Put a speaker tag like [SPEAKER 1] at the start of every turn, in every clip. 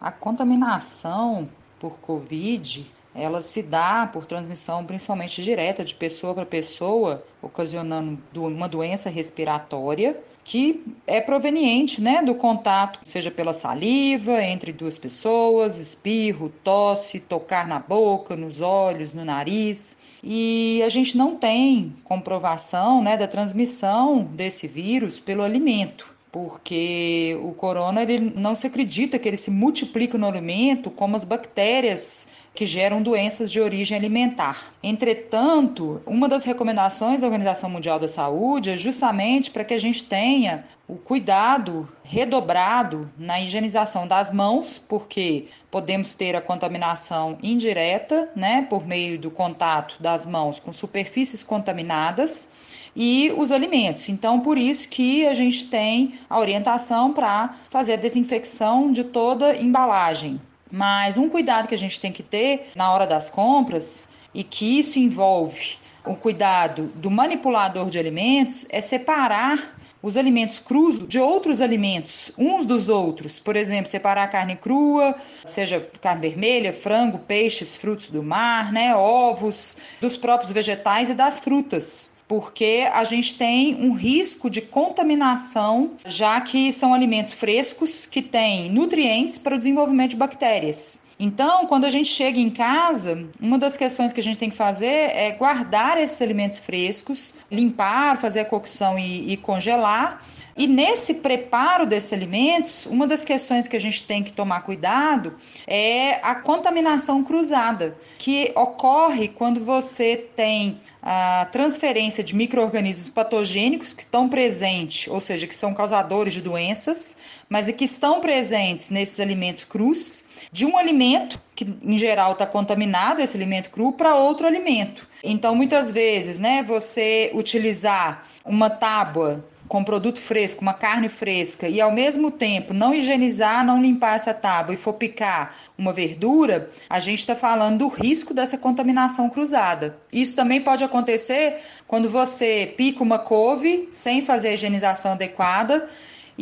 [SPEAKER 1] A contaminação por Covid ela se dá por transmissão principalmente direta de pessoa para pessoa, ocasionando uma doença respiratória que é proveniente né, do contato, seja pela saliva, entre duas pessoas, espirro, tosse, tocar na boca, nos olhos, no nariz. E a gente não tem comprovação né, da transmissão desse vírus pelo alimento porque o corona ele não se acredita que ele se multiplica no alimento como as bactérias que geram doenças de origem alimentar. Entretanto, uma das recomendações da Organização Mundial da Saúde é justamente para que a gente tenha o cuidado redobrado na higienização das mãos, porque podemos ter a contaminação indireta, né, por meio do contato das mãos com superfícies contaminadas e os alimentos. Então, por isso que a gente tem a orientação para fazer a desinfecção de toda embalagem, mas um cuidado que a gente tem que ter na hora das compras e que isso envolve o cuidado do manipulador de alimentos é separar os alimentos crus de outros alimentos, uns dos outros. Por exemplo, separar a carne crua, seja carne vermelha, frango, peixes, frutos do mar, né, ovos, dos próprios vegetais e das frutas porque a gente tem um risco de contaminação, já que são alimentos frescos que têm nutrientes para o desenvolvimento de bactérias. Então, quando a gente chega em casa, uma das questões que a gente tem que fazer é guardar esses alimentos frescos, limpar, fazer a cocção e, e congelar e nesse preparo desses alimentos, uma das questões que a gente tem que tomar cuidado é a contaminação cruzada, que ocorre quando você tem a transferência de micro-organismos patogênicos que estão presentes, ou seja, que são causadores de doenças, mas e que estão presentes nesses alimentos crus, de um alimento que em geral está contaminado, esse alimento cru, para outro alimento. Então, muitas vezes, né, você utilizar uma tábua com produto fresco, uma carne fresca, e ao mesmo tempo não higienizar, não limpar essa tábua e for picar uma verdura, a gente está falando do risco dessa contaminação cruzada. Isso também pode acontecer quando você pica uma couve sem fazer a higienização adequada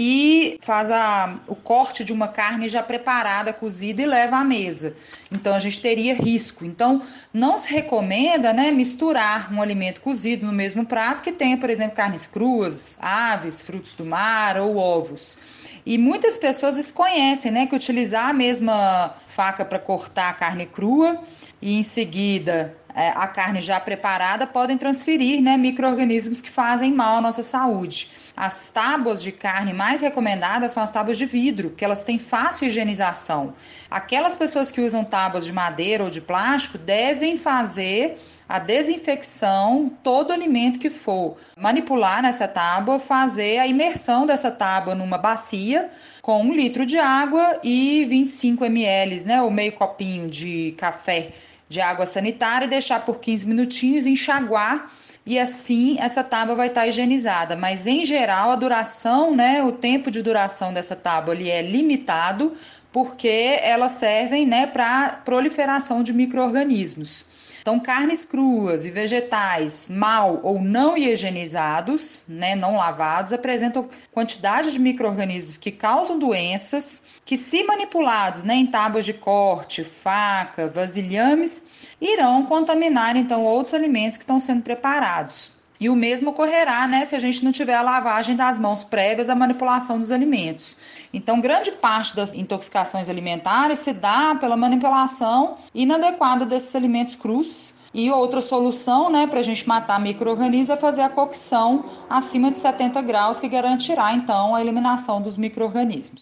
[SPEAKER 1] e faz a, o corte de uma carne já preparada, cozida e leva à mesa. Então a gente teria risco. Então não se recomenda né, misturar um alimento cozido no mesmo prato que tenha, por exemplo, carnes cruas, aves, frutos do mar ou ovos. E muitas pessoas desconhecem né, que utilizar a mesma faca para cortar a carne crua e em seguida a carne já preparada podem transferir né, micro-organismos que fazem mal à nossa saúde. As tábuas de carne mais recomendadas são as tábuas de vidro, porque elas têm fácil higienização. Aquelas pessoas que usam tábuas de madeira ou de plástico devem fazer a desinfecção, todo alimento que for manipular nessa tábua, fazer a imersão dessa tábua numa bacia com um litro de água e 25 ml, né, ou meio copinho de café de água sanitária e deixar por 15 minutinhos, enxaguar e assim essa tábua vai estar higienizada. Mas em geral a duração, né, o tempo de duração dessa tábua ali é limitado porque elas servem, né, para proliferação de microorganismos. Então, carnes cruas e vegetais mal ou não higienizados, né, não lavados, apresentam quantidade de microorganismos que causam doenças, que se manipulados né, em tábuas de corte, faca, vasilhames, irão contaminar então outros alimentos que estão sendo preparados. E o mesmo ocorrerá né, se a gente não tiver a lavagem das mãos prévias à manipulação dos alimentos. Então, grande parte das intoxicações alimentares se dá pela manipulação inadequada desses alimentos crus. E outra solução né, para a gente matar micro-organismos é fazer a cocção acima de 70 graus, que garantirá então a eliminação dos micro-organismos.